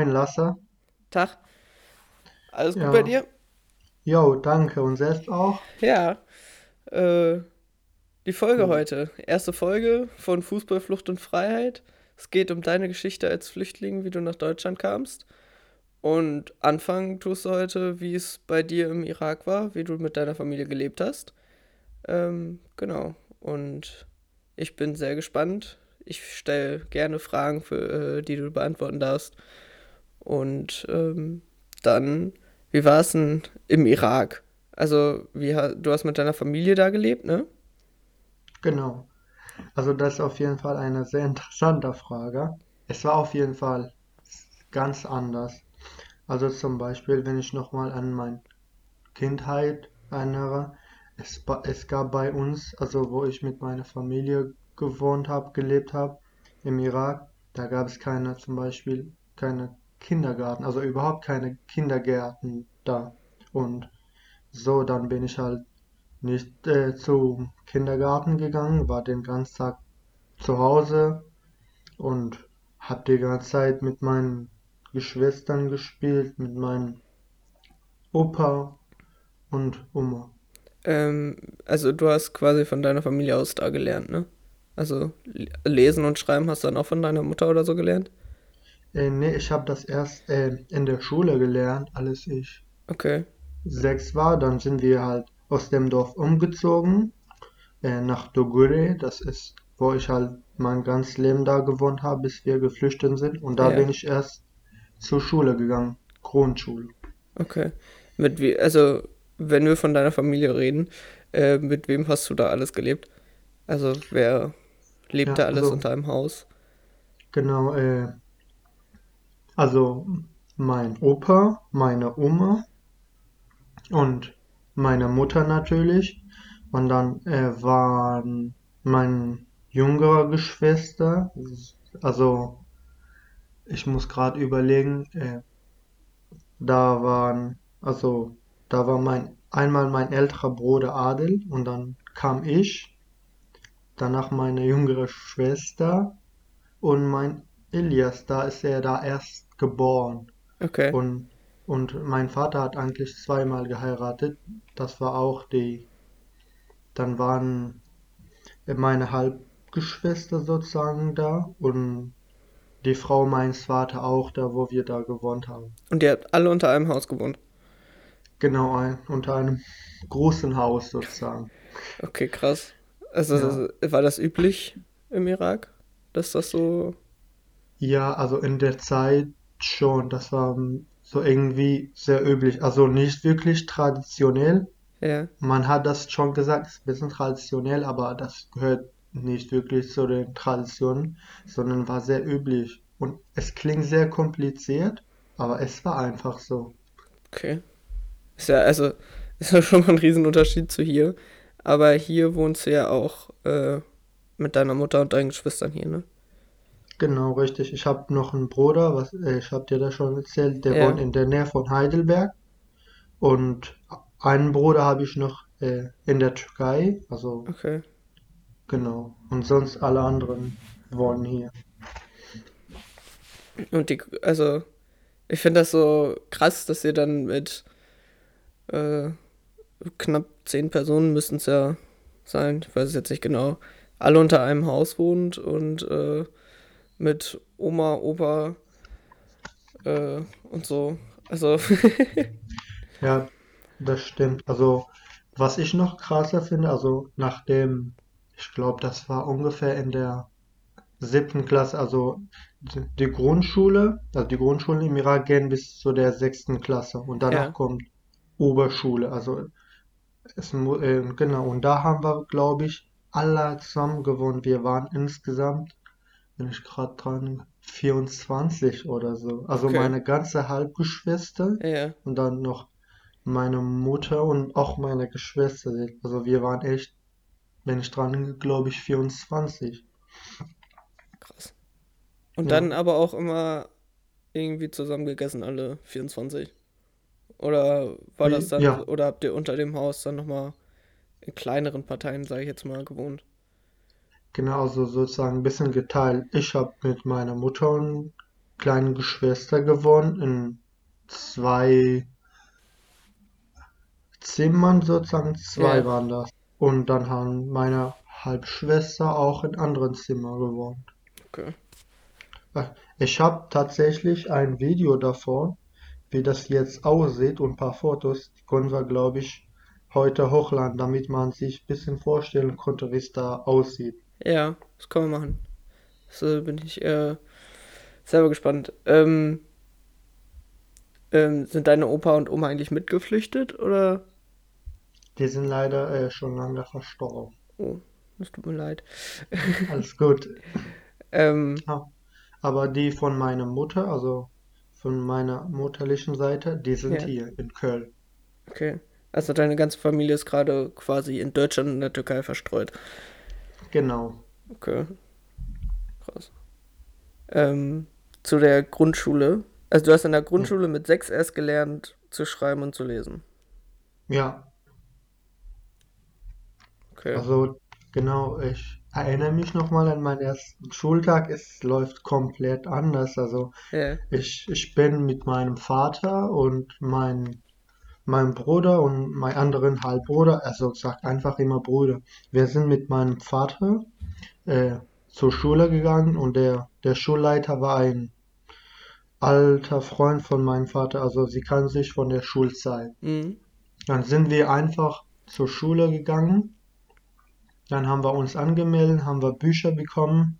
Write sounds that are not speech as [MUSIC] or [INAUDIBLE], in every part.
moin Lasse. Tag. Alles gut bei Ja, dir? jo, danke und selbst auch. Ja. Äh, die Folge Cool. heute. Erste Folge von Fußball, Flucht und Freiheit. Es geht um deine Geschichte als Flüchtling, wie du nach Deutschland kamst. Und anfangen tust du heute, wie es bei dir im Irak war, wie du mit deiner Familie gelebt hast. Ähm, genau. Und ich bin sehr gespannt. Ich stelle gerne Fragen, für, äh, die du beantworten darfst. Und ähm, dann, wie war es denn im Irak? Also, wie, du hast mit deiner Familie da gelebt, ne? Genau. Also das ist auf jeden Fall eine sehr interessante Frage. Es war auf jeden Fall ganz anders. Also zum Beispiel, wenn ich nochmal an meine Kindheit erinnere, es, es gab bei uns, also wo ich mit meiner Familie gewohnt habe, gelebt habe, im Irak, da gab es keine, zum Beispiel keine Kindergarten, also überhaupt keine Kindergärten da. Und so, dann bin ich halt nicht äh, zum Kindergarten gegangen, war den ganzen Tag zu Hause und habe die ganze Zeit mit meinen Geschwistern gespielt, mit meinem Opa und Oma. Ähm, also, du hast quasi von deiner Familie aus da gelernt, ne? Also, lesen und schreiben hast du dann auch von deiner Mutter oder so gelernt? Äh, nee, ich habe das erst äh, in der Schule gelernt, als ich Okay. sechs war. Dann sind wir halt aus dem Dorf umgezogen äh, nach Dogure. Das ist, wo ich halt mein ganzes Leben da gewohnt habe, bis wir geflüchtet sind. Und da bin Ja, ich erst zur Schule gegangen, Grundschule. okay. Mit wie, also, wenn wir von deiner Familie reden, äh, mit wem hast du da alles gelebt? Also, wer lebt Ja, da alles also unter einem Haus? genau, äh, also mein Opa, meine Oma und meine Mutter natürlich. Und dann äh, waren mein jüngerer Geschwister, also ich muss gerade überlegen, äh, da waren, also da war mein, einmal mein älterer Bruder Adel und dann kam ich, danach meine jüngere Schwester und mein Elias, da ist er da erst geboren. Okay. Und, und mein Vater hat eigentlich zweimal geheiratet. Das war auch die, dann waren meine Halbgeschwister sozusagen da und die Frau meines Vaters auch da, wo wir da gewohnt haben. Und ihr habt alle unter einem Haus gewohnt? Genau, ein, unter einem großen Haus sozusagen. Okay, krass. Also, Ja. war das üblich im Irak, dass das so... Ja, also in der Zeit schon, das war so irgendwie sehr üblich. Also nicht wirklich traditionell. Ja, Man hat das schon gesagt, es ist ein bisschen traditionell, aber das gehört nicht wirklich zu den Traditionen, sondern war sehr üblich. Und es klingt sehr kompliziert, aber es war einfach so. okay. Ist ja, also, [LAUGHS] ist ja schon mal ein Riesenunterschied zu hier. Aber hier wohnst du ja auch äh, mit deiner Mutter und deinen Geschwistern hier, ne? Genau, richtig. Ich habe noch einen Bruder, was, äh, ich habe dir das schon erzählt, der wohnt Ja, in der Nähe von Heidelberg. Und einen Bruder habe ich noch äh, in der Türkei, also okay. genau. Und sonst alle anderen wohnen hier. Und die, also, ich finde das so krass, dass ihr dann mit äh, knapp zehn Personen müssten es ja sein, ich weiß es jetzt nicht genau, alle unter einem Haus wohnt und äh, mit Oma, Opa äh, und so. Also, [LAUGHS] Ja, das stimmt. Also, was ich noch krasser finde, also nachdem, ich glaube, das war ungefähr in der siebten Klasse, also die Grundschule, also die Grundschulen im Irak gehen bis zu der sechsten Klasse und danach ja, kommt Oberschule. Also es, äh, genau, und da haben wir, glaube ich, alle zusammen gewohnt. Wir waren insgesamt, wenn ich gerade dran, 24 oder so. Also okay. meine ganze Halbgeschwister ja, und dann noch meine Mutter und auch meine Geschwister. Also wir waren echt, wenn ich dran, glaube ich, 24. krass. Und Ja. dann aber auch immer irgendwie zusammen gegessen, alle 24. Oder war das dann, Ja, oder habt ihr unter dem Haus dann nochmal in kleineren Parteien, sage ich jetzt mal, gewohnt? Genau, also sozusagen ein bisschen geteilt. Ich habe mit meiner Mutter kleinen Geschwister gewohnt, in zwei Zimmern sozusagen, zwei Ja, waren das. Und dann haben meine Halbschwester auch in anderen Zimmern gewohnt. okay. Äh, Ich habe tatsächlich ein Video davon, wie das jetzt aussieht und ein paar Fotos, die können wir, glaube ich, heute hochladen, damit man sich ein bisschen vorstellen konnte, wie es da aussieht. Ja, das können wir machen. So bin ich äh, selber gespannt. Ähm, ähm, sind deine Opa und Oma eigentlich mitgeflüchtet oder? Die sind leider äh, schon lange verstorben. Oh, das tut mir leid. [LAUGHS] Alles gut. Ähm, Ja. Aber die von meiner Mutter, also von meiner mutterlichen Seite, die sind ja, hier in Köln. okay. Also deine ganze Familie ist gerade quasi in Deutschland und in der Türkei verstreut. Genau. Okay, krass. Ähm, zu der Grundschule. Also du hast in der. Grundschule mit sechs erst gelernt zu schreiben und zu lesen. Ja, Okay. also genau, ich erinnere mich nochmal an meinen ersten Schultag. Es läuft komplett anders. Also Ja. ich, ich bin mit meinem Vater und mein, Bruder und meinem anderen Halbbruder, also sagt einfach immer Bruder. Wir sind mit meinem Vater äh, zur Schule gegangen und der, der Schulleiter war ein alter Freund von meinem Vater, also sie kann sich von der Schulzeit. Mhm. Dann sind wir einfach zur Schule gegangen, dann haben wir uns angemeldet, haben wir Bücher bekommen,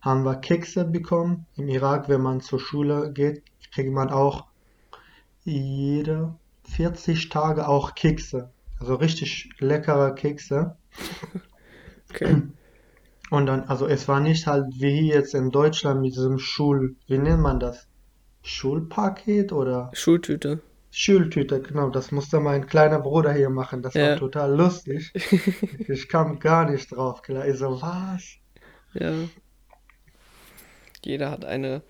haben wir Kekse bekommen. Im Irak, wenn man zur Schule geht, kriegt man auch jede 40 Tage auch Kekse. Also richtig leckere Kekse. Okay. [CLEARS THROAT] Und dann, also es war nicht halt wie hier jetzt in Deutschland mit diesem Schul, wie nennt man das? Schulpaket oder Schultüte. Schultüte, genau, das musste mein kleiner Bruder hier machen. Das war Ja. total lustig. [LAUGHS] Ich kam gar nicht drauf klar. Ich so, was? Ja. Jeder hat eine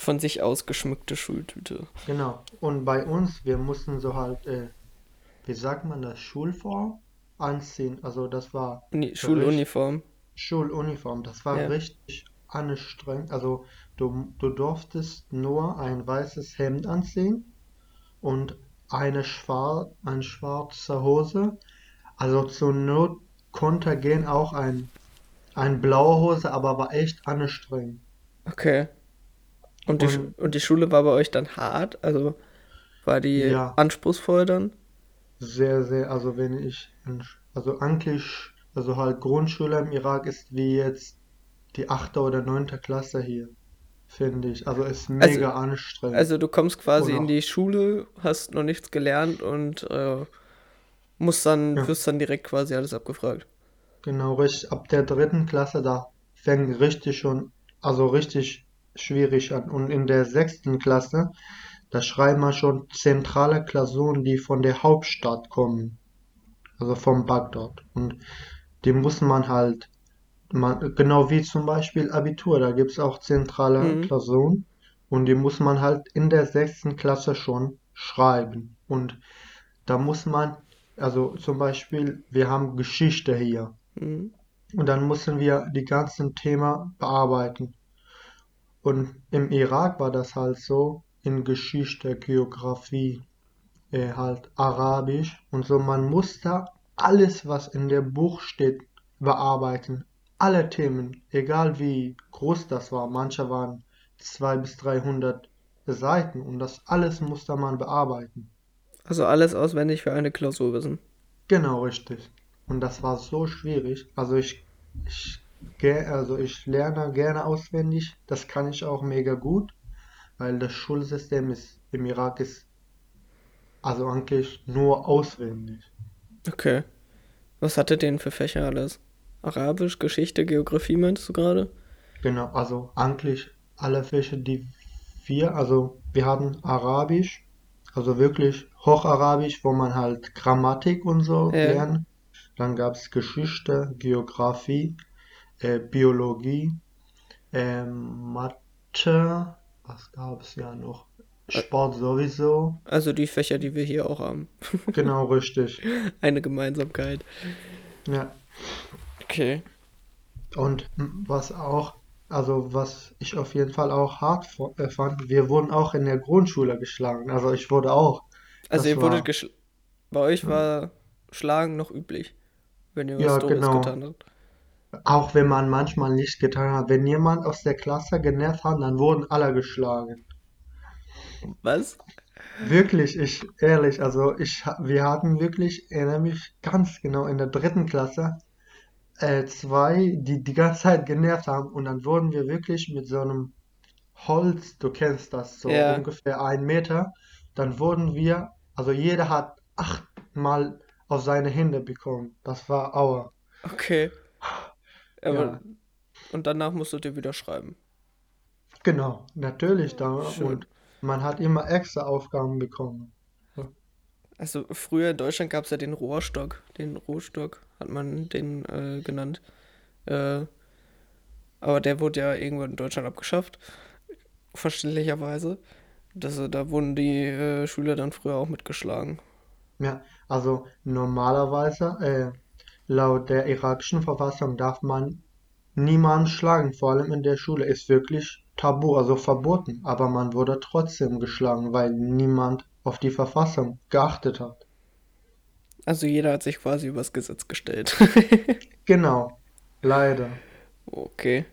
von sich ausgeschmückte Schultüte. Genau. Und bei uns, wir mussten so halt, äh, wie sagt man das, Schulform anziehen. Also das war richtig Schuluniform. Schuluniform. Das war Ja. richtig anstrengend. Also du, du durftest nur ein weißes Hemd anziehen und eine schwar eine schwarze Hose. Also zur Not konnte gehen auch ein, ein blaue Hose, aber war echt anstrengend. Okay. Und die, Und die Schule war bei euch dann hart? Also war die ja, anspruchsvoll dann? sehr, sehr, also wenn ich, also eigentlich, also halt Grundschule im Irak ist wie jetzt die achte oder neunte Klasse hier, finde ich. Also ist Also, mega anstrengend. also du kommst quasi in die Schule, hast noch nichts gelernt und äh, musst dann, ja. wirst dann direkt quasi alles abgefragt. Genau, richtig. Ab der dritten Klasse, da fängt richtig schon, also richtig schwierig an. Und in der sechsten Klasse, da schreiben wir schon zentrale Klausuren, die von der Hauptstadt kommen, also vom Bagdad. Und die muss man halt, man, genau wie zum Beispiel Abitur, da gibt es auch zentrale Mhm. Klausuren und die muss man halt in der sechsten Klasse schon schreiben. Und da muss man, also zum Beispiel, wir haben Geschichte hier. Mhm. Und dann mussten wir die ganzen Themen bearbeiten. Und im Irak war das halt so, in Geschichte, Geografie, äh, halt Arabisch und so. Man musste alles, was in dem Buch steht, bearbeiten. Alle Themen, egal wie groß das war. Manche waren 200 bis 300 Seiten und das alles musste man bearbeiten. Also alles auswendig für eine Klausur wissen. Genau, richtig. Und das war so schwierig. Also ich, ich, also ich lerne gerne auswendig. Das kann ich auch mega gut, weil das Schulsystem ist, im Irak ist also eigentlich nur auswendig. Okay. Was hattet ihr denn für Fächer alles? Arabisch, Geschichte, Geografie meinst du gerade? Genau, also eigentlich alle Fächer, die wir, also wir hatten Arabisch, also wirklich Hocharabisch, wo man halt Grammatik und so Ja. lernt. Dann gab es Geschichte, Geografie, äh, Biologie, ähm, Mathe, was gab es ja noch? Sport sowieso, Also die Fächer, die wir hier auch haben. [LAUGHS] genau richtig. Eine Gemeinsamkeit. Ja. Okay. Und was auch also was ich auf jeden Fall auch hart äh, fand, wir wurden auch in der Grundschule geschlagen. Also ich wurde auch. Also Das ihr wurdet war, geschl bei euch war Schlagen noch üblich, wenn ihr was ja, Dummes getan genau. habt. Auch wenn man manchmal nicht getan hat. Wenn jemand aus der Klasse genervt hat, dann wurden alle geschlagen. Was? Wirklich, ich, ehrlich, also ich, wir hatten wirklich, ich erinnere mich ganz genau, in der dritten Klasse, äh, zwei, die die ganze Zeit genervt haben und dann wurden wir wirklich mit so einem Holz, du kennst das, so Ja, ungefähr ein Meter, dann wurden wir, also jeder hat achtmal auf seine Hände bekommen. Das war Aua. okay. Aber Ja, und danach musstet ihr wieder schreiben. genau, natürlich da Schön. und man hat immer extra Aufgaben bekommen. Also früher in Deutschland gab es ja den Rohrstock. Den Rohrstock hat man den äh, genannt. Äh, aber der wurde ja irgendwo in Deutschland abgeschafft, verständlicherweise. Das, äh, da wurden die äh, Schüler dann früher auch mitgeschlagen. Ja, also normalerweise, äh, laut der irakischen Verfassung darf man niemanden schlagen, vor allem in der Schule ist wirklich tabu, also verboten. Aber man wurde trotzdem geschlagen, weil niemand auf die Verfassung geachtet hat. Also jeder hat sich quasi übers Gesetz gestellt. [LAUGHS] [LAUGHS] Genau, leider. Okay.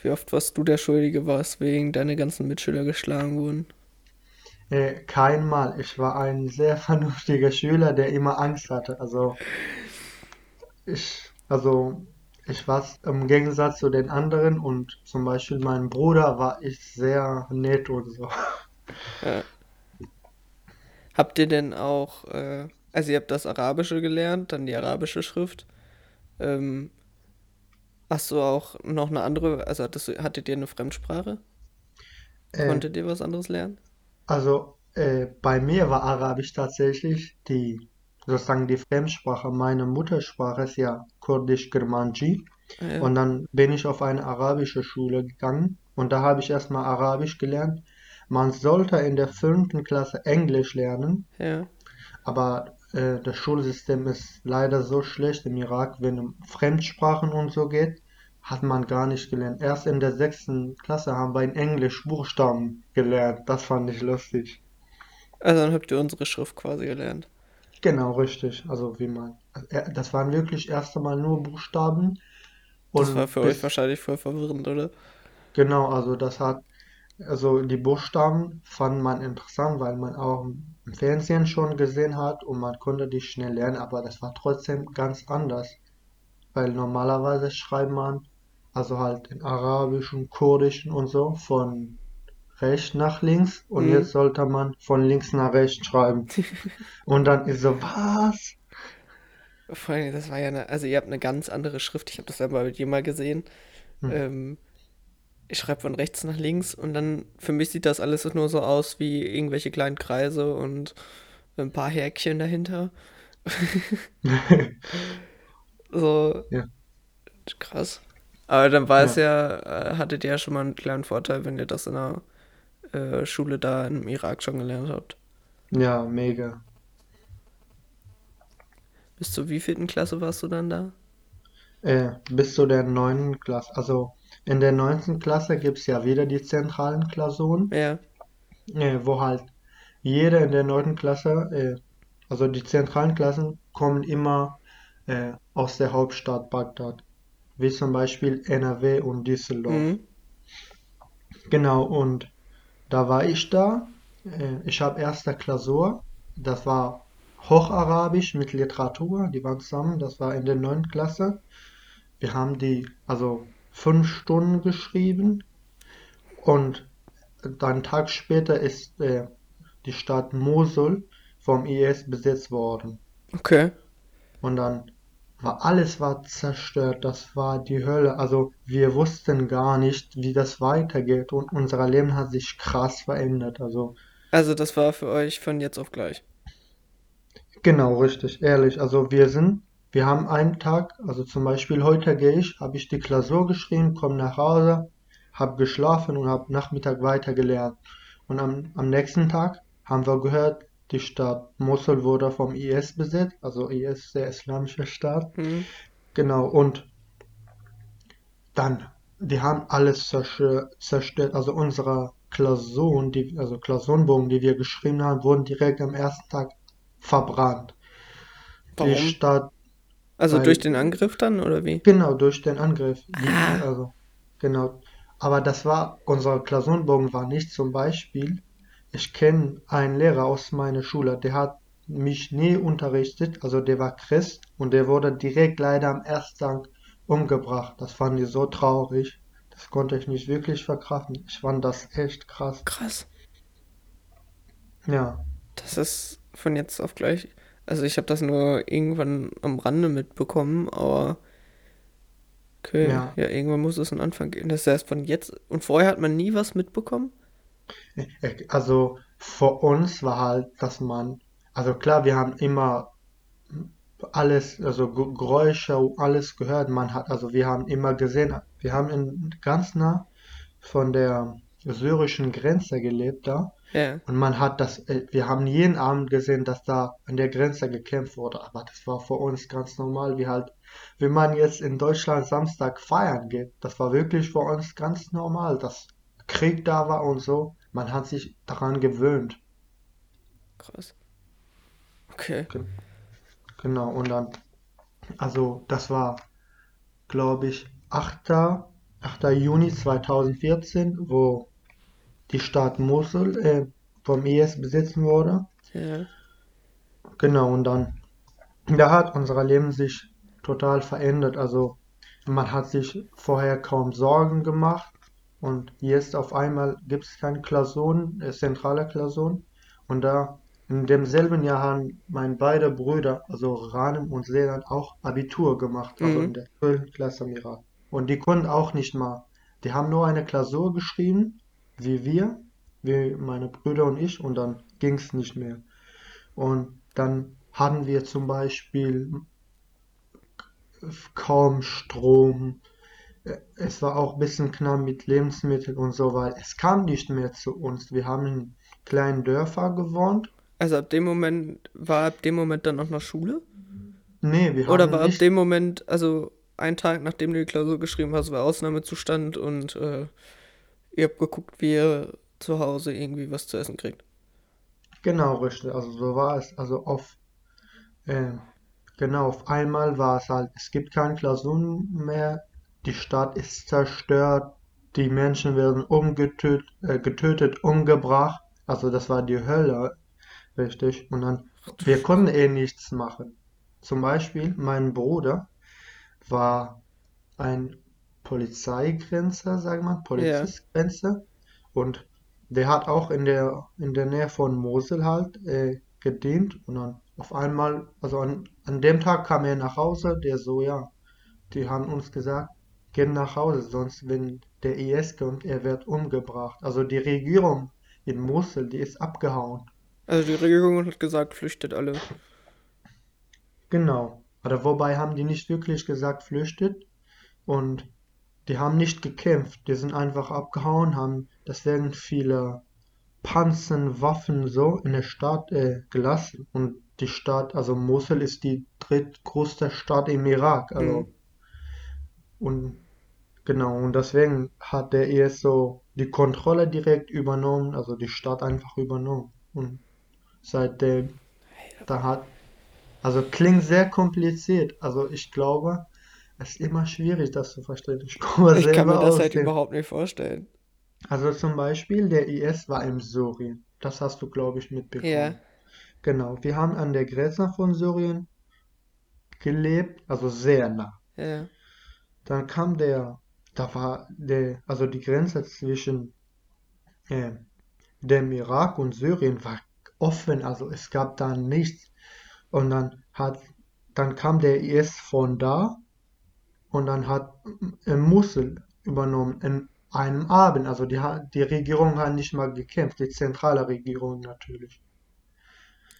Wie oft warst du der Schuldige, weswegen deine ganzen Mitschüler geschlagen wurden? Äh, kein Mal. Ich war ein sehr [LAUGHS] vernünftiger Schüler, der immer Angst hatte. Also ich, also ich war im Gegensatz zu den anderen und zum Beispiel meinem Bruder war ich sehr nett und so. Ja. Habt ihr denn auch, äh, also ihr habt das Arabische gelernt, dann die arabische Schrift. Ähm, hast du auch noch eine andere, also hattest hattet ihr eine Fremdsprache? Äh, Konntet ihr was anderes lernen? Also äh, bei mir war Arabisch tatsächlich die, sozusagen die Fremdsprache. Meine Muttersprache ist ja Kurdisch-Kirmanji. Ah, ja, Und dann bin ich auf eine arabische Schule gegangen und da habe ich erstmal Arabisch gelernt. Man sollte in der fünften Klasse Englisch lernen, ja. aber äh, das Schulsystem ist leider so schlecht im Irak, wenn um Fremdsprachen und so geht, hat man gar nicht gelernt. Erst in der sechsten Klasse haben wir in Englisch Buchstaben gelernt. Das fand ich lustig. Also dann habt ihr unsere Schrift quasi gelernt. Genau, richtig. Also wie man, äh, das waren wirklich erst einmal nur Buchstaben Das war und für euch bis wahrscheinlich voll verwirrend, oder? Genau, also das hat, also die Buchstaben fand man interessant, weil man auch im Fernsehen schon gesehen hat und man konnte die schnell lernen, aber das war trotzdem ganz anders, weil normalerweise schreibt man, also halt in Arabischen, Kurdischen und so, von rechts nach links und Mhm. jetzt sollte man von links nach rechts schreiben. [LAUGHS] Und dann ist so, was? Vor allem, das war ja eine, also ihr habt eine ganz andere Schrift. Ich habe das ja mal mit dir mal gesehen. Hm. Ähm, ich schreibe von rechts nach links und dann für mich sieht das alles nur so aus wie irgendwelche kleinen Kreise und ein paar Häkchen dahinter. [LAUGHS] [LAUGHS] So Ja, krass. Aber dann war es ja, ja, äh, hattet ihr ja schon mal einen kleinen Vorteil, wenn ihr das in der äh, Schule da im Irak schon gelernt habt. ja, mega. Bis zur wievielten Klasse warst du dann da? Äh, bis zu der neunten Klasse. Also in der neunten Klasse gibt es ja wieder die zentralen Klausuren, Ja, äh, wo halt jeder in der neunten Klasse, äh, also die zentralen Klassen kommen immer äh, aus der Hauptstadt Bagdad, wie zum Beispiel NRW und Düsseldorf. mhm. Genau, und da war ich da. Äh, ich habe erste Klausur, das war Hocharabisch mit Literatur, die waren zusammen, das war in der neunten Klasse. Wir haben die also fünf Stunden geschrieben und dann einen Tag später ist äh, die Stadt Mosul vom IS besetzt worden. Okay. Und dann war alles war zerstört, das war die Hölle. Also wir wussten gar nicht, wie das weitergeht und unser Leben hat sich krass verändert. Also Also das war für euch von jetzt auf gleich. genau, richtig, ehrlich. Also wir sind, wir haben einen Tag, also zum Beispiel heute gehe ich, habe ich die Klausur geschrieben, komme nach Hause, habe geschlafen und habe Nachmittag weiter gelernt. Und am, am nächsten Tag haben wir gehört, die Stadt Mosul wurde vom IS besetzt, also IS, der Islamische Staat. Mhm. Genau, und dann, die haben alles zerstö- zerstört. Also unsere Klausuren, die, also Klausurenbogen, die wir geschrieben haben, wurden direkt am ersten Tag verbrannt. Die Warum? Stadt, Also durch weil, den Angriff dann, oder wie? genau, durch den Angriff, die, Ah, also, genau. Aber das war, unser Klausurenbogen war nicht zum Beispiel, ich kenne einen Lehrer aus meiner Schule, der hat mich nie unterrichtet, also der war Christ und der wurde direkt leider am ersten Tag umgebracht. Das fand ich so traurig. Das konnte ich nicht wirklich verkraften. Ich fand das echt krass. krass. Ja, Das ist von jetzt auf gleich. Also ich habe das nur irgendwann am Rande mitbekommen, aber okay, ja. ja, irgendwann muss es einen Anfang geben. Das erst von jetzt. Und vorher hat man nie was mitbekommen? Also für uns war halt, dass man, also klar, wir haben immer alles, also Ge- Geräusche, alles gehört. Man hat, also wir haben immer gesehen, wir haben in, ganz nah von der syrischen Grenze gelebt da. Ja, Und man hat das, äh, wir haben jeden Abend gesehen, dass da an der Grenze gekämpft wurde. Aber das war für uns ganz normal, wie halt, wenn man jetzt in Deutschland Samstag feiern geht, das war wirklich für uns ganz normal, dass Krieg da war und so. Man hat sich daran gewöhnt. krass. Okay. Ge- Genau, und dann, also das war, glaube ich, 8. 8. Juni 2014, wo die Stadt Mosul äh, vom IS besetzen wurde. Ja. Genau, und dann, da hat unser Leben sich total verändert. Also man hat sich vorher kaum Sorgen gemacht und jetzt auf einmal gibt es keine Klausuren, äh, zentrale Klausuren. Und da in demselben Jahr haben meine beiden Brüder, also Ranem und Selan, auch Abitur gemacht, also in Mhm. der 12. Klasse im Irak. Und die konnten auch nicht mal, die haben nur eine Klausur geschrieben, wie wir, wie meine Brüder und ich, und dann ging es nicht mehr. Und dann hatten wir zum Beispiel kaum Strom. Es war auch ein bisschen knapp mit Lebensmitteln und so, weil es kam nicht mehr zu uns. Wir haben in kleinen Dörfern gewohnt. Also ab dem Moment, war ab dem Moment dann auch noch Schule? Nee, wir Oder haben war ab nicht, dem Moment, also ein Tag nachdem du die Klausur geschrieben hast, war Ausnahmezustand und äh, ihr habt geguckt, wie ihr zu Hause irgendwie was zu essen kriegt? genau richtig, also so war es. Also auf, äh, genau, auf einmal war es halt, es gibt keine Klausuren mehr, die Stadt ist zerstört, die Menschen werden umgetötet, äh, getötet, umgebracht. Also das war die Hölle, richtig. Und dann, wir konnten eh nichts machen. Zum Beispiel, mein Bruder war ein Polizeigrenzer, sagen wir Polizistgrenzer. Und der hat auch in der, in der Nähe von Mosel halt äh, gedient. Und dann auf einmal, also an, an dem Tag kam er nach Hause, der so, ja, die haben uns gesagt, geht nach Hause, sonst wenn der IS kommt, er wird umgebracht. Also die Regierung in Mosul, die ist abgehauen. also die Regierung hat gesagt, flüchtet alle. Genau. Oder wobei haben die nicht wirklich gesagt, flüchtet. Und die haben nicht gekämpft. Die sind einfach abgehauen, haben deswegen viele Panzer, Waffen so in der Stadt äh, gelassen. Und die Stadt, also Mosul ist die drittgrößte Stadt im Irak. Mhm. Also, und genau, und deswegen hat der IS so die Kontrolle direkt übernommen, also die Stadt einfach übernommen. Und seitdem, da hat, also klingt sehr kompliziert. Also ich glaube, es ist immer schwierig, das zu verstehen. Ich komme Ich kann mir das halt überhaupt nicht vorstellen. also zum Beispiel der IS war in Syrien. Das hast du, glaube ich, Ja, mitbekommen. Genau, wir haben an der Grenze von Syrien gelebt, also sehr nah. ja. Dann kam der, da war der, also die Grenze zwischen äh, dem Irak und Syrien war offen, also es gab da nichts. Und dann hat, dann kam der IS von da und dann hat äh, Mosul übernommen in einem Abend. Also die, die Regierung hat nicht mal gekämpft, die zentrale Regierung natürlich.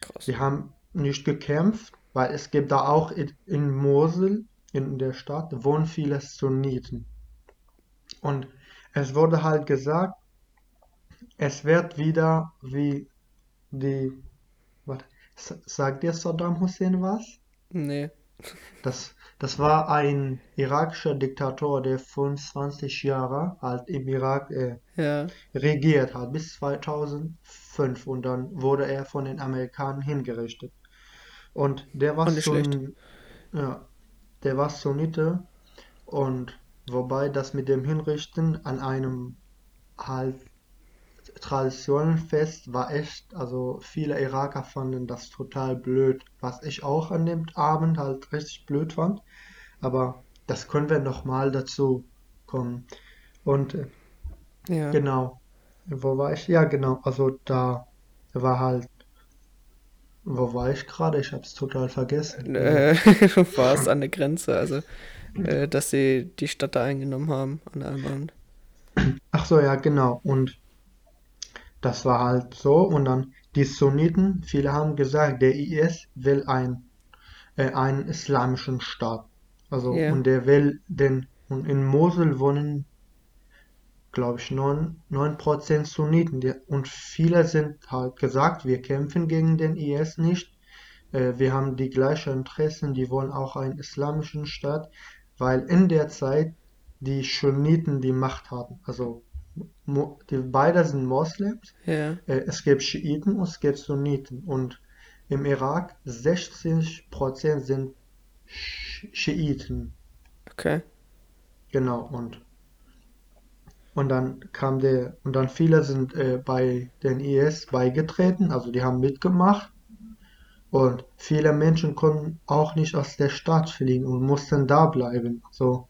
Krass. Sie haben nicht gekämpft, weil es gibt da auch in, in Mosul, in der Stadt, wohnen viele Sunniten. Und es wurde halt gesagt, es wird wieder wie die, warte, sagt dir Saddam Hussein was? Nee. Das, das war ein irakischer Diktator, der 25 Jahre alt im Irak äh, Ja, regiert hat, bis 2005 und dann wurde er von den Amerikanern hingerichtet. Und der war. Sunn, ja, der war Sunnite und wobei das mit dem Hinrichten an einem halt Traditionenfest war echt, also viele Iraker fanden das total blöd, was ich auch an dem Abend halt richtig blöd fand, aber das können wir nochmal dazu kommen. Und äh, Ja. genau, wo war ich? Ja, genau, also da war halt, wo war ich gerade? Ich hab's total vergessen. Äh, [LAUGHS] du warst an der Grenze, also, äh, dass sie die Stadt da eingenommen haben an der ach so, ja, genau, und das war halt so und dann die Sunniten, viele haben gesagt, der IS will ein, äh, einen islamischen Staat. Also, Ja. und der will den, und in Mosul wohnen, glaube ich, neun neun Prozent Sunniten. Die, und viele sind halt gesagt, wir kämpfen gegen den IS nicht. Äh, wir haben die gleichen Interessen, die wollen auch einen islamischen Staat, weil in der Zeit die Sunniten die Macht hatten. Also, die beide sind Moslems. Ja, Äh, es gibt Schiiten und es gibt Sunniten. Und im Irak 60% sind Sch- Schiiten. okay. Genau. Und, und dann kam der, und dann viele sind äh, bei den IS beigetreten, also die haben mitgemacht. Und viele Menschen konnten auch nicht aus der Stadt fliehen und mussten da bleiben. Also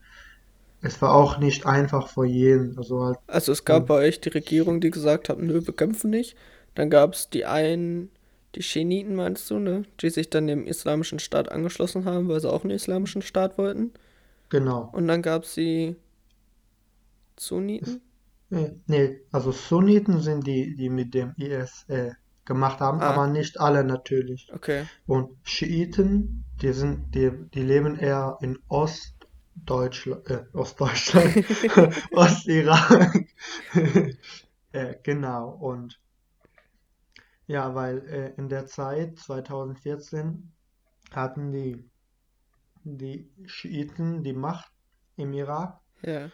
es war auch nicht einfach für jeden. Also halt, Also es gab und bei euch die Regierung, die gesagt hat, nö, wir kämpfen nicht. Dann gab es die einen, die Schiiten meinst du, ne? Die sich dann dem islamischen Staat angeschlossen haben, weil sie auch einen islamischen Staat wollten. genau. Und dann gab es die Sunniten. nee, also Sunniten sind die, die mit dem IS äh, gemacht haben, aber Ah, nicht alle natürlich. okay. Und Schiiten, die sind, die, die leben eher in Ostdeutschland, äh, Ostdeutschland, [LAUGHS] [LAUGHS] Ostirak. [LAUGHS] Äh, genau. Und ja, weil äh, in der Zeit 2014 hatten die, die Schiiten die Macht im Irak. Ja.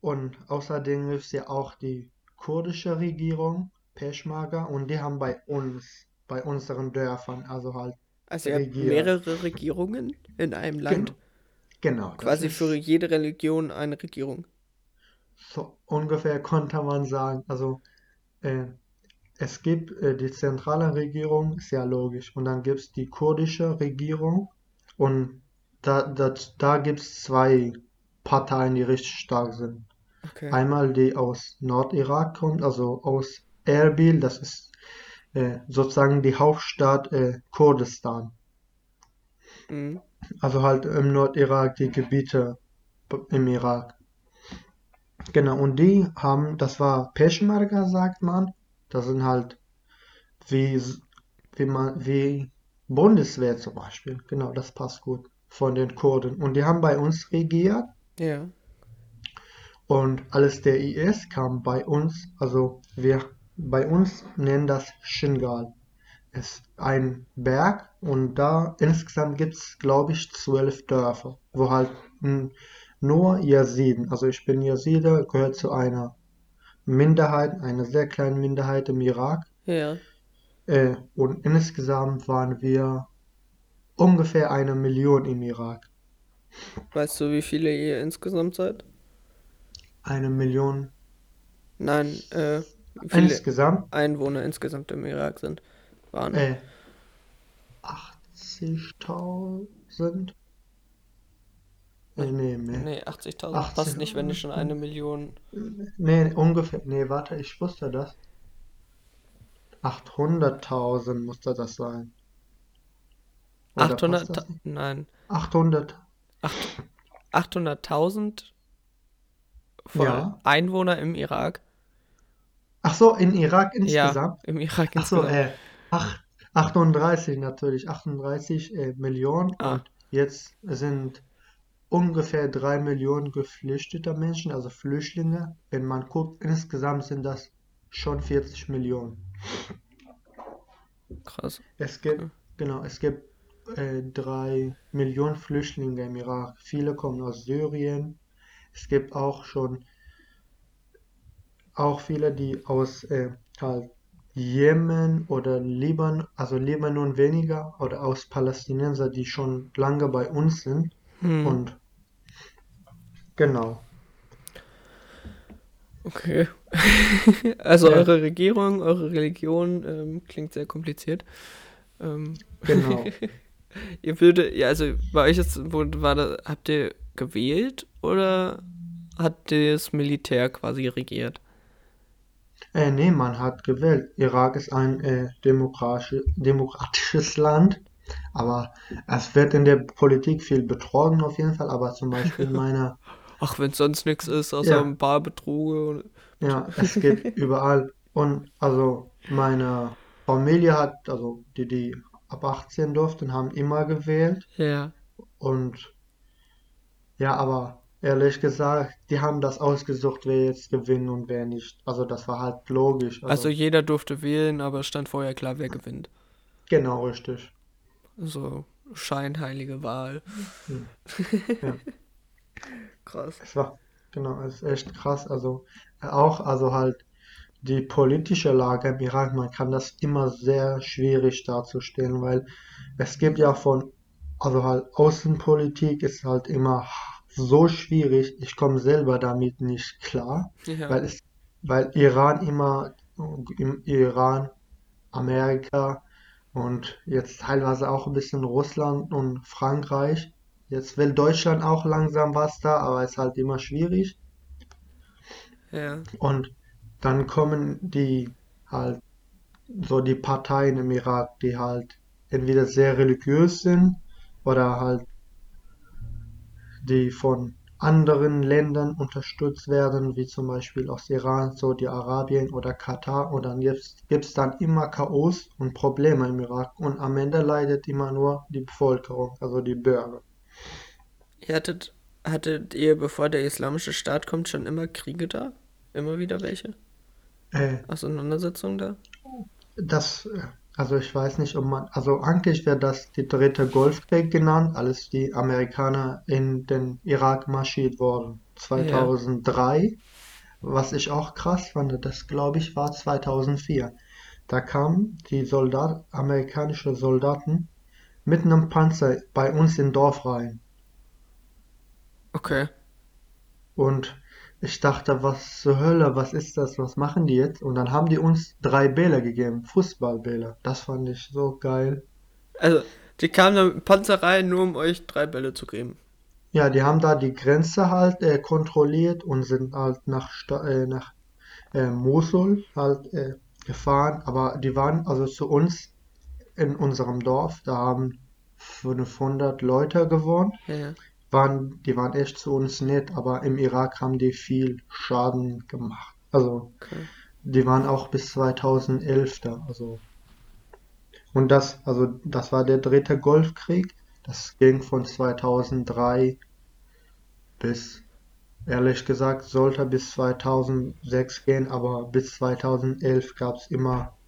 Und außerdem es ja auch die kurdische Regierung, Peschmerga, und die haben bei uns, bei unseren Dörfern, also halt Also ihr habt mehrere Regierungen in einem Land. Genau, genau, Quasi für jede Religion eine Regierung. so ungefähr, [LAUGHS] konnte man sagen. Also äh, es gibt äh, die zentrale Regierung, ist ja logisch, und dann gibt es die kurdische Regierung, und da, da, da gibt es zwei Parteien, die richtig stark sind. Okay. Einmal die aus Nordirak kommt, also aus Erbil, das ist äh, sozusagen die Hauptstadt äh, Kurdistan. Mhm. Also halt im Nordirak die Gebiete im Irak. Genau, und die haben, das war Peschmerga, sagt man. Das sind halt wie, wie man, wie Bundeswehr zum Beispiel. Genau, das passt gut von den Kurden. Und die haben bei uns regiert. Ja. Und als der IS kam bei uns, also wir bei uns nennen das Shingal. Es ist ein Berg und da insgesamt gibt es, glaube ich, zwölf Dörfer, wo halt nur Jesiden, also ich bin Jeside, gehört zu einer Minderheit, einer sehr kleinen Minderheit im Irak. Ja. Äh, und insgesamt waren wir ungefähr eine Million im Irak. Weißt du, wie viele ihr insgesamt seid? Eine Million Nein, äh, viele insgesamt, Einwohner insgesamt im Irak sind, waren. äh, 80.000? Äh, nee, mehr. Nee, 80.000 passt 80, nicht, wenn ich schon eine Million. nee, ungefähr, nee, warte, ich wusste das. 800.000 musste das sein. Oder passt 800, das nicht? nein, 800, acht- 800.000 voll ja. Einwohner im Irak. Ach so, in Irak Ja, insgesamt? im Irak Ach so, insgesamt. äh, ach, 38 natürlich, 38 äh, Millionen Ah, und jetzt sind ungefähr 3 Millionen geflüchtete Menschen, also Flüchtlinge. Wenn man guckt, insgesamt sind das schon 40 Millionen. krass. Es gibt, Okay. genau, es gibt äh, drei Millionen Flüchtlinge im Irak. Viele kommen aus Syrien. Es gibt auch schon auch viele, die aus äh, halt Jemen oder Libanon, also Libanon weniger, oder aus Palästinenser, die schon lange bei uns sind. Hm. Und genau. Okay. [LAUGHS] Also Ja, eure Regierung, eure Religion ähm, klingt sehr kompliziert. Ähm, genau. [LAUGHS] ihr würdet, ja, also bei euch ist, wo war das, habt ihr gewählt oder hat das Militär quasi regiert? Äh, nee, man hat gewählt. Irak ist ein äh, demokratisch, demokratisches Land, aber es wird in der Politik viel betrogen auf jeden Fall. Aber zum Beispiel [LAUGHS] meine, Ach, wenn es sonst nichts ist, außer ja, ein paar Betruge. ja, es geht [LAUGHS] überall. Und also meine Familie hat, also die, die ab 18 durften, haben immer gewählt. Ja. Und ja, aber ehrlich gesagt, die haben das ausgesucht, wer jetzt gewinnt und wer nicht. Also das war halt logisch. Also Also jeder durfte wählen, aber es stand vorher klar, wer gewinnt. genau richtig. So scheinheilige Wahl. Hm. [LAUGHS] Ja. Krass. Es war, genau, es ist echt krass. Also äh, auch, also halt die politische Lage im Irak, man kann das immer sehr schwierig darzustellen, weil es gibt ja von, also halt Außenpolitik ist halt immer so schwierig. Ich komme selber damit nicht klar, Ja. weil es, weil Iran immer, im Iran, Amerika und jetzt teilweise auch ein bisschen Russland und Frankreich. Jetzt will Deutschland auch langsam was da, aber es ist halt immer schwierig. Ja. Und dann kommen die halt so die Parteien im Irak, die halt entweder sehr religiös sind oder halt die von anderen Ländern unterstützt werden, wie zum Beispiel aus Iran, Saudi-Arabien oder Katar. Und dann gibt's gibt's dann immer Chaos und Probleme im Irak. Und am Ende leidet immer nur die Bevölkerung, also die Bürger. Ihr hattet, hattet ihr, bevor der Islamische Staat kommt, schon immer Kriege da? Immer wieder welche? Äh, Auseinandersetzungen da? Das, äh, also ich weiß nicht, ob man, also eigentlich wird das die dritte Golfkrieg genannt, als die Amerikaner in den Irak marschiert wurden. Ja. 2003, was ich auch krass fand, das glaube ich war 2004. Da kamen die Soldat, amerikanische Soldaten mit einem Panzer bei uns im Dorf rein. Okay. Und ich dachte, was zur Hölle, was ist das, was machen die jetzt? Und dann haben die uns drei Bälle gegeben, Fußballbälle. Das fand ich so geil. Also, die kamen dann mit Panzer rein, nur um euch drei Bälle zu geben. Ja, die haben da die Grenze halt äh, kontrolliert und sind halt nach, Sta äh, nach äh, Mosul halt äh, gefahren. Aber die waren also zu uns in unserem Dorf, da haben 500 Leute gewohnt. Ja. Waren, die waren echt zu uns nett, aber im Irak haben die viel Schaden gemacht. Also Okay. die waren auch bis 2011 da. Also und das, also das war der dritte Golfkrieg. Das ging von 2003 bis, ehrlich gesagt, sollte bis 2006 gehen, aber bis 2011 gab es immer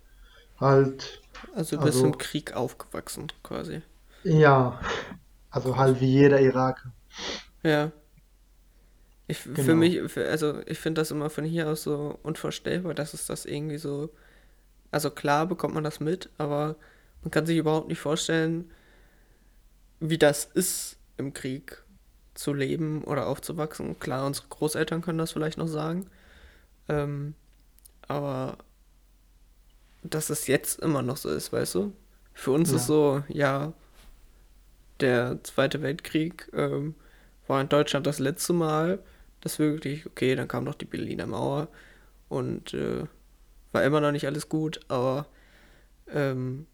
halt, Also, du bist im also Krieg aufgewachsen, quasi. ja, also halt wie jeder Iraker. Ja. Ich, für Genau. mich, für, also, ich finde das immer von hier aus so unvorstellbar, dass es das irgendwie so. Also, klar bekommt man das mit, aber man kann sich überhaupt nicht vorstellen, wie das ist, im Krieg zu leben oder aufzuwachsen. Klar, unsere Großeltern können das vielleicht noch sagen, ähm, aber dass es jetzt immer noch so ist, weißt du? Für uns ist Ja, so, ja, der Zweite Weltkrieg ähm, war in Deutschland das letzte Mal, das wirklich, okay, dann kam noch die Berliner Mauer und äh, war immer noch nicht alles gut, aber ähm,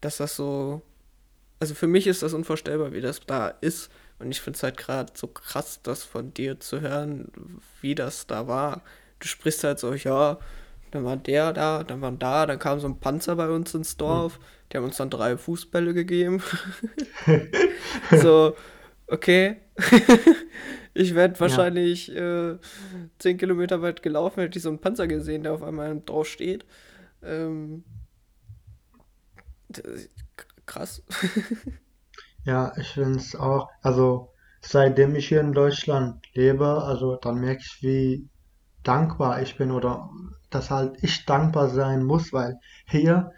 dass das so, also für mich ist das unvorstellbar, wie das da ist und ich finde es halt gerade so krass, das von dir zu hören, wie das da war. Du sprichst halt so, ja, dann war der da, dann waren da, dann kam so ein Panzer bei uns ins hm. Dorf, die haben uns dann drei Fußbälle gegeben. [LAUGHS] [LAUGHS] So, okay. [LAUGHS] Ich werde Ja, wahrscheinlich äh, 10 Kilometer weit gelaufen, hätte ich so einen Panzer gesehen, der auf einmal drauf steht. Ähm, krass. [LAUGHS] Ja, ich finde es auch, also seitdem ich hier in Deutschland lebe, also dann merke ich, wie dankbar ich bin oder dass halt ich dankbar sein muss, weil hier,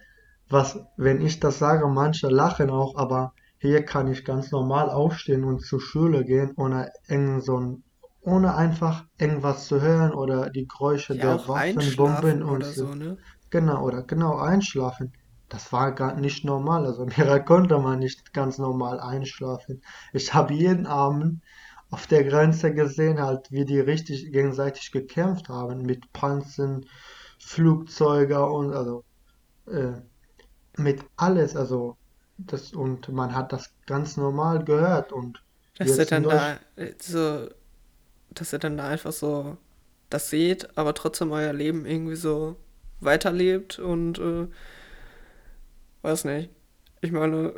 was, wenn ich das sage, manche lachen auch, aber hier kann ich ganz normal aufstehen und zur Schule gehen, ohne irgend so ein, ohne einfach irgendwas zu hören oder die Geräusche Ja, der auch Waffen, Bomben einschlafen und so, ne? Genau, oder genau einschlafen. Das war gar nicht normal. Also [LAUGHS] mir konnte man nicht ganz normal einschlafen. Ich habe jeden Abend auf der Grenze gesehen, halt, wie die richtig gegenseitig gekämpft haben mit Panzern, Flugzeuge und also äh, mit alles. Also das und man hat das ganz normal gehört und Dass in dann da äh, so, dass ihr dann da einfach so das seht, aber trotzdem euer Leben irgendwie so weiterlebt und äh, weiß nicht. Ich meine,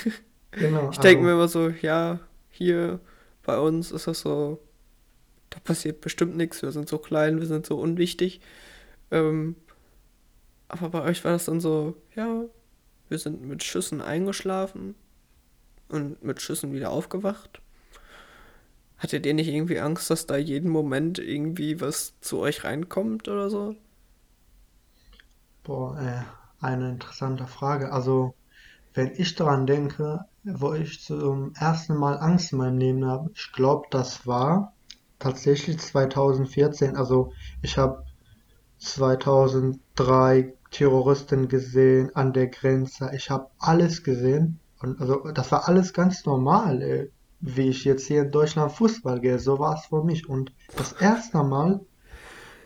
[LAUGHS] genau, ich denke mir also immer so, ja, hier bei uns ist das so, da passiert bestimmt nichts, wir sind so klein, wir sind so unwichtig. Ähm, aber bei euch war das dann so, ja, wir sind mit Schüssen eingeschlafen und mit Schüssen wieder aufgewacht. Hattet ihr nicht irgendwie Angst, dass da jeden Moment irgendwie was zu euch reinkommt oder so? boah, äh, eine interessante Frage. Also Wenn ich daran denke, wo ich zum ersten Mal Angst in meinem Leben habe, ich glaube, das war tatsächlich 2014. Also ich habe 2003 Terroristen gesehen an der Grenze. Ich habe alles gesehen. Und also das war alles ganz normal, äh, wie ich jetzt hier in Deutschland Fußball gehe. So war es für mich. Und das erste Mal,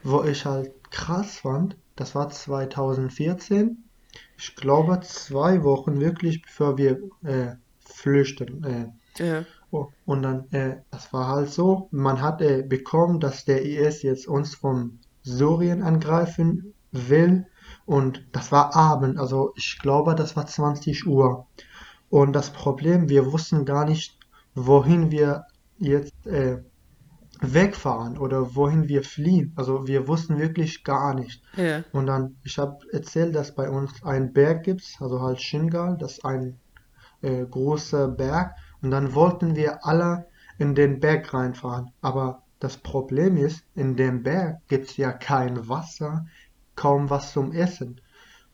wo ich halt krass fand, das war 2014. Ich glaube, zwei Wochen wirklich, bevor wir äh, flüchten. Äh, Ja, oh, und dann, äh, das war halt so, man hat äh, bekommen, dass der IS jetzt uns von Syrien angreifen will. Und das war Abend, also ich glaube, das war 20 Uhr. Und das Problem, wir wussten gar nicht, wohin wir jetzt äh, wegfahren oder wohin wir fliehen. Also wir wussten wirklich gar nicht. ja, Und dann, ich habe erzählt, dass bei uns ein Berg gibt, also halt Shingal, das ist ein äh, großer Berg. Und dann wollten wir alle in den Berg reinfahren. Aber das Problem ist, in dem Berg gibt es ja kein Wasser, kaum was zum Essen.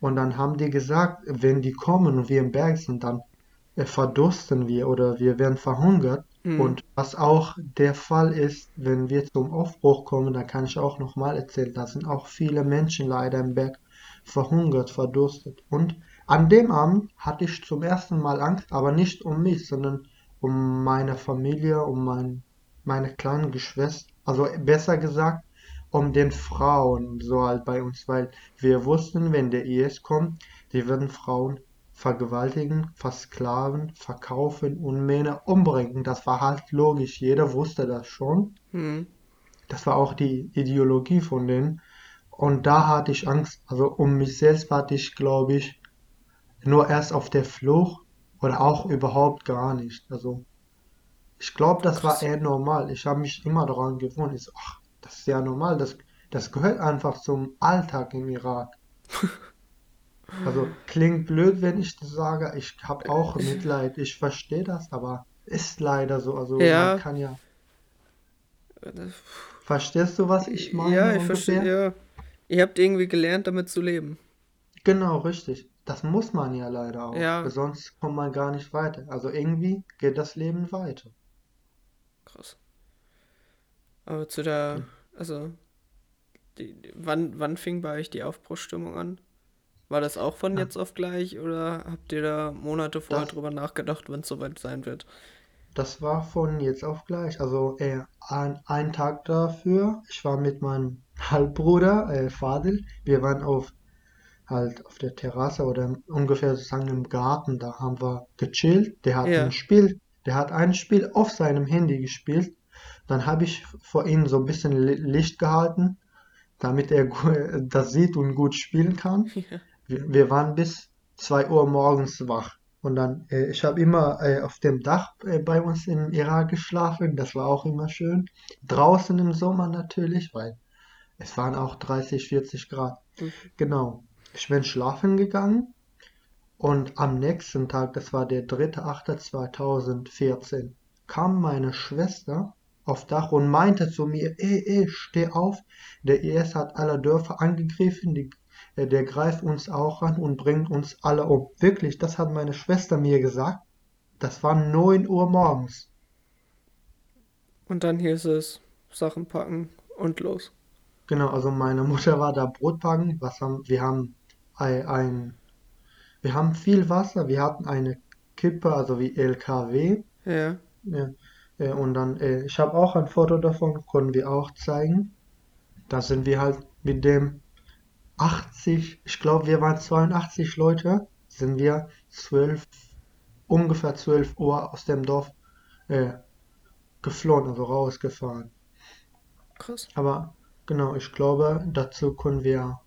Und dann haben die gesagt, wenn die kommen und wir im Berg sind, dann äh, verdursten wir oder wir werden verhungert. hm, Und was auch der Fall ist, wenn wir zum Aufbruch kommen, da kann ich auch nochmal erzählen, da sind auch viele Menschen leider im Berg verhungert, verdurstet. Und an dem Abend hatte ich zum ersten Mal Angst, aber nicht um mich, sondern um meine Familie, um mein, meine kleinen Geschwister, also besser gesagt, um den Frauen, so halt bei uns, weil wir wussten, wenn der IS kommt, die würden Frauen vergewaltigen, versklaven, verkaufen und Männer umbringen. Das war halt logisch, jeder wusste das schon. hm, Das war auch die Ideologie von denen. Und da hatte ich Angst, also um mich selbst hatte ich, glaube ich, nur erst auf der Flucht oder auch überhaupt gar nicht. Also ich glaube, das war krass. eher normal. Ich habe mich immer daran gewohnt. Ich so, ach, das ist ja normal. Das, das gehört einfach zum Alltag im Irak. [LAUGHS] Also klingt blöd, wenn ich das sage. Ich habe auch Mitleid. Ich verstehe das, aber ist leider so. Also man Ja, kann ja. Verstehst du, was ich ja, meine ich verstehe, ja. Ihr habt irgendwie gelernt, damit zu leben. Genau, richtig. Das muss man ja leider auch. Ja, Sonst kommt man gar nicht weiter. Also irgendwie geht das Leben weiter. krass. Aber zu der, also, die, wann, wann fing bei euch die Aufbruchsstimmung an? War das auch von Ja, jetzt auf gleich oder habt ihr da Monate vorher das, drüber nachgedacht, wenn es soweit sein wird? das war von jetzt auf gleich. Also äh, ein, ein Tag dafür. Ich war mit meinem [LAUGHS] Halbbruder, äh, Fadil. Wir waren auf halt auf der Terrasse oder ungefähr sozusagen im Garten. Da haben wir gechillt. Der hat ein Ja, Spiel, der hat ein Spiel auf seinem Handy gespielt. Dann habe ich vor ihm so ein bisschen Li- Licht gehalten, damit er [LAUGHS] das sieht und gut spielen kann. [LAUGHS] ja, Wir, wir waren bis 2 Uhr morgens wach. Und dann, äh, ich habe immer äh, auf dem Dach äh, bei uns im Irak geschlafen. Das war auch immer schön. Draußen im Sommer natürlich, weil es waren auch 30, 40 Grad. hm, Genau. Ich bin schlafen gegangen Und am nächsten Tag, das war der 3.8.2014, kam meine Schwester auf Dach und meinte zu mir, ey, ey, steh auf, der IS hat alle Dörfer angegriffen, die, äh, der greift uns auch an und bringt uns alle um. Wirklich, das hat meine Schwester mir gesagt. Das war 9 Uhr morgens. Und dann hieß es, Sachen packen und los. Genau, also meine Mutter war da Brot backen. Was haben, wir haben ein, ein, wir haben viel Wasser. Wir hatten eine Kippe, also wie LKW. Ja. Ja, und dann, äh, ich habe auch ein Foto davon, können wir auch zeigen. Da sind wir halt mit dem 80, ich glaube, wir waren 82 Leute, sind wir 12, ungefähr 12 Uhr aus dem Dorf äh, geflohen, also rausgefahren. Krass. Aber genau, ich glaube, dazu können wir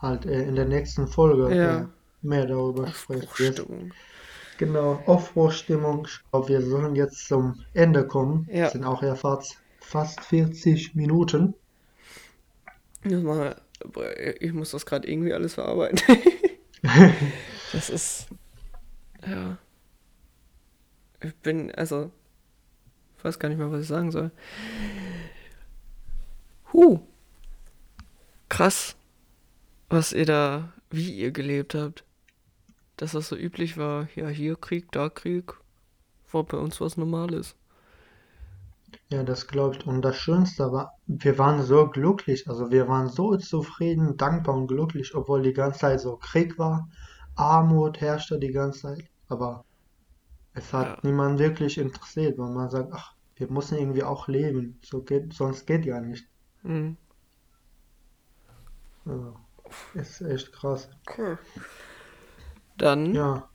halt äh, in der nächsten Folge äh, Ja. mehr darüber sprechen. Genau, Aufbruchstimmung. Ich glaube, wir sollen jetzt zum Ende kommen. Ja. Es sind auch ja fast, fast 40 Minuten. Ich muss das gerade irgendwie alles verarbeiten. [LAUGHS] das ist. Ja. Ich bin, also. Ich weiß gar nicht mehr, was ich sagen soll. Huh. Krass, was ihr da, wie ihr gelebt habt. Dass das so üblich war. Ja, hier Krieg, da Krieg. War bei uns was Normales. Ja, das glaube ich. Und das Schönste war, wir waren so glücklich, also wir waren so zufrieden, dankbar und glücklich, obwohl die ganze Zeit so Krieg war, Armut herrschte die ganze Zeit. Aber es hat Ja. niemand wirklich interessiert, weil man sagt, ach, wir müssen irgendwie auch leben. So geht, sonst geht ja nicht. Mhm. Also, ist echt krass. Cool. Dann Ja,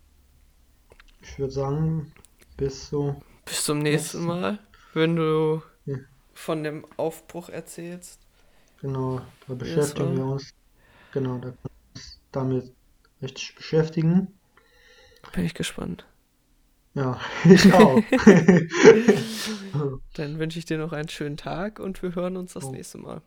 ich würde sagen, bis so bis zum nächsten. Mal, wenn du Ja. von dem Aufbruch erzählst. Genau, da beschäftigen wir uns, genau, da können wir uns damit richtig beschäftigen. Bin ich gespannt. Ja, [LAUGHS] ich auch. [LAUGHS] [LAUGHS] Dann wünsche ich dir noch einen schönen Tag und wir hören uns das Oh. nächste Mal.